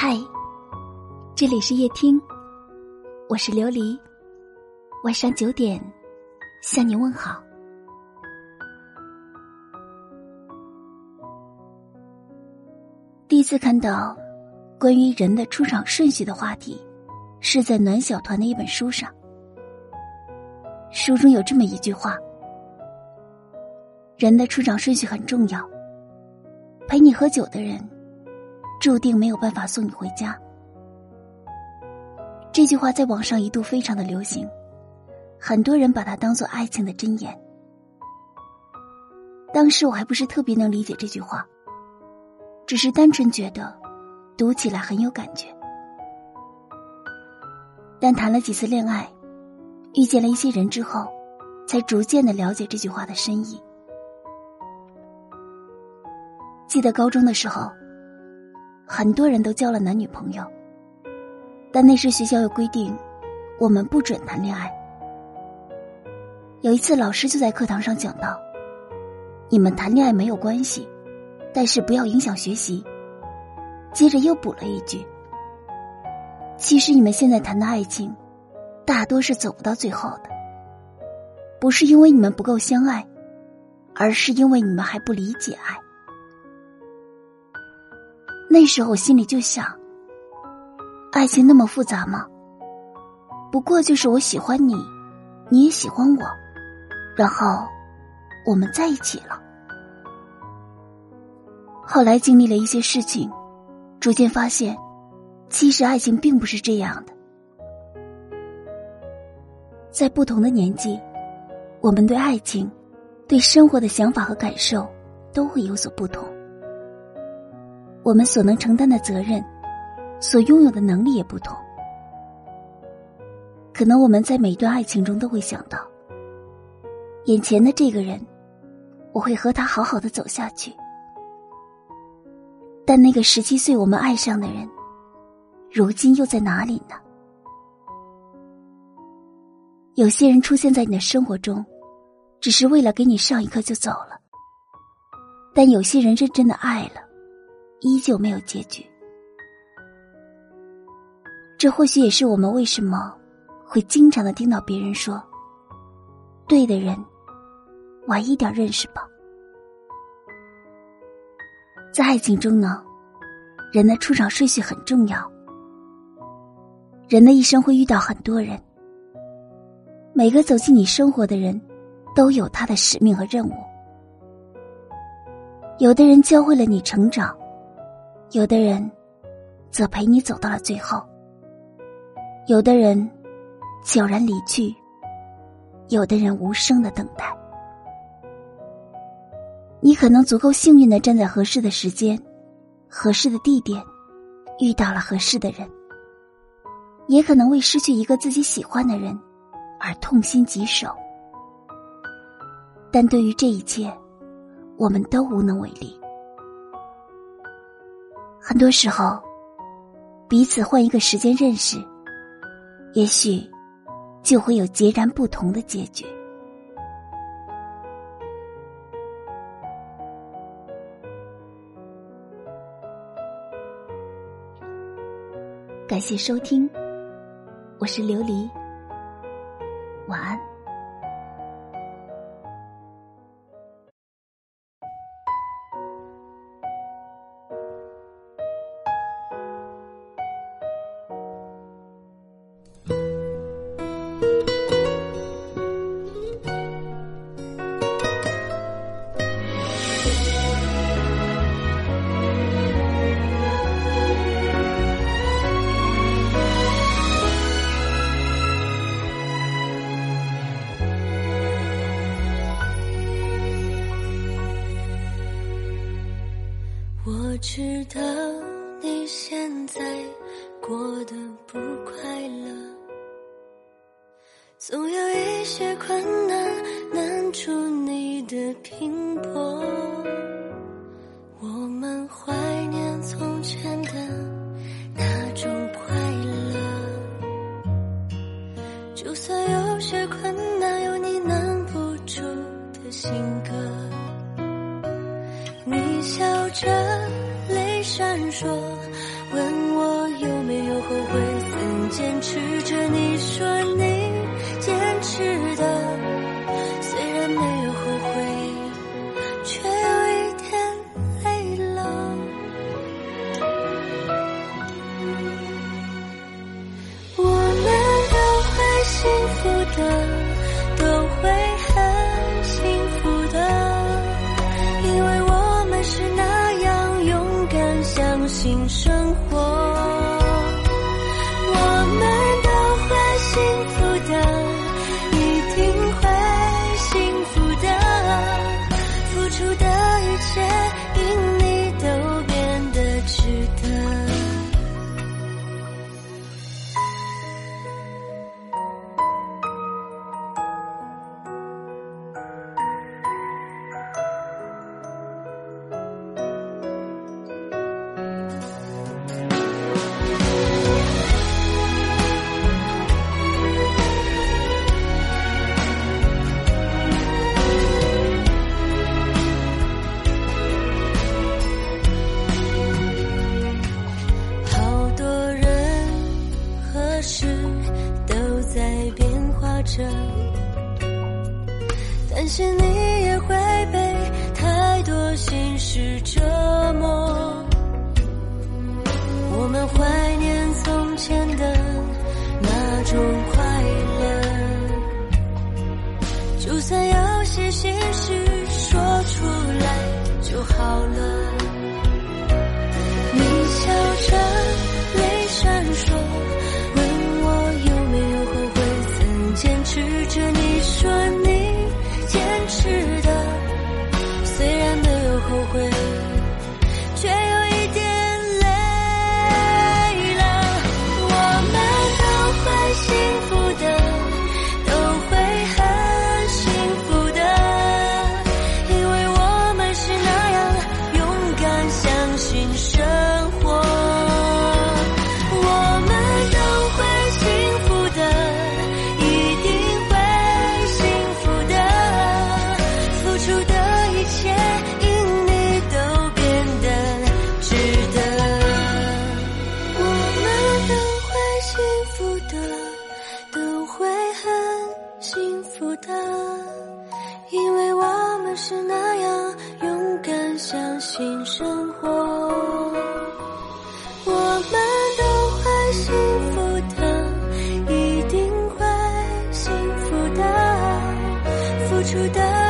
嗨，这里是夜听，我是琉璃。晚上九点向你问好。第一次看到关于人的出场顺序的话题，是在暖小团的一本书上。书中有这么一句话：“人的出场顺序很重要。陪你喝酒的人，注定没有办法送你回家。”这句话在网上一度非常的流行，很多人把它当做爱情的箴言。当时我还不是特别能理解这句话，只是单纯觉得读起来很有感觉。但谈了几次恋爱。遇见了一些人之后，才逐渐的了解这句话的深意。记得高中的时候，很多人都交了男女朋友，但那时学校有规定，我们不准谈恋爱。有一次，老师就在课堂上讲到：“你们谈恋爱没有关系，但是不要影响学习。”接着又补了一句：“其实你们现在谈的爱情。”大多是走不到最后的，不是因为你们不够相爱，而是因为你们还不理解爱。那时候我心里就想：爱情那么复杂吗？不过就是我喜欢你，你也喜欢我，然后我们在一起了。后来经历了一些事情，逐渐发现，其实爱情并不是这样的。在不同的年纪，我们对爱情、对生活的想法和感受都会有所不同。我们所能承担的责任、所拥有的能力也不同。可能我们在每段爱情中都会想到，眼前的这个人，我会和他好好的走下去。但那个十七岁我们爱上的人，如今又在哪里呢？有些人出现在你的生活中，只是为了给你上一课就走了。但有些人认真的爱了，依旧没有结局。这或许也是我们为什么会经常的听到别人说：“对的人，晚一点认识吧。”在爱情中呢，人的出场顺序很重要。人的一生会遇到很多人。每个走进你生活的人，都有他的使命和任务。有的人教会了你成长，有的人则陪你走到了最后。有的人悄然离去，有的人无声的等待。你可能足够幸运的站在合适的时间、合适的地点，遇到了合适的人，也可能为失去一个自己喜欢的人。而痛心疾首，但对于这一切，我们都无能为力。很多时候，彼此换一个时间认识，也许就会有截然不同的结局。感谢收听，我是琉璃。晚安。我知道你现在过得不快乐，总有一些困难难住你的拼搏。我们怀问我有没有后悔曾坚持着你说好了，你笑着泪闪烁，问我有没有后悔，曾坚持着你说。幸福的因为我们是那样勇敢相信生活。我们都会幸福的一定会幸福的付出的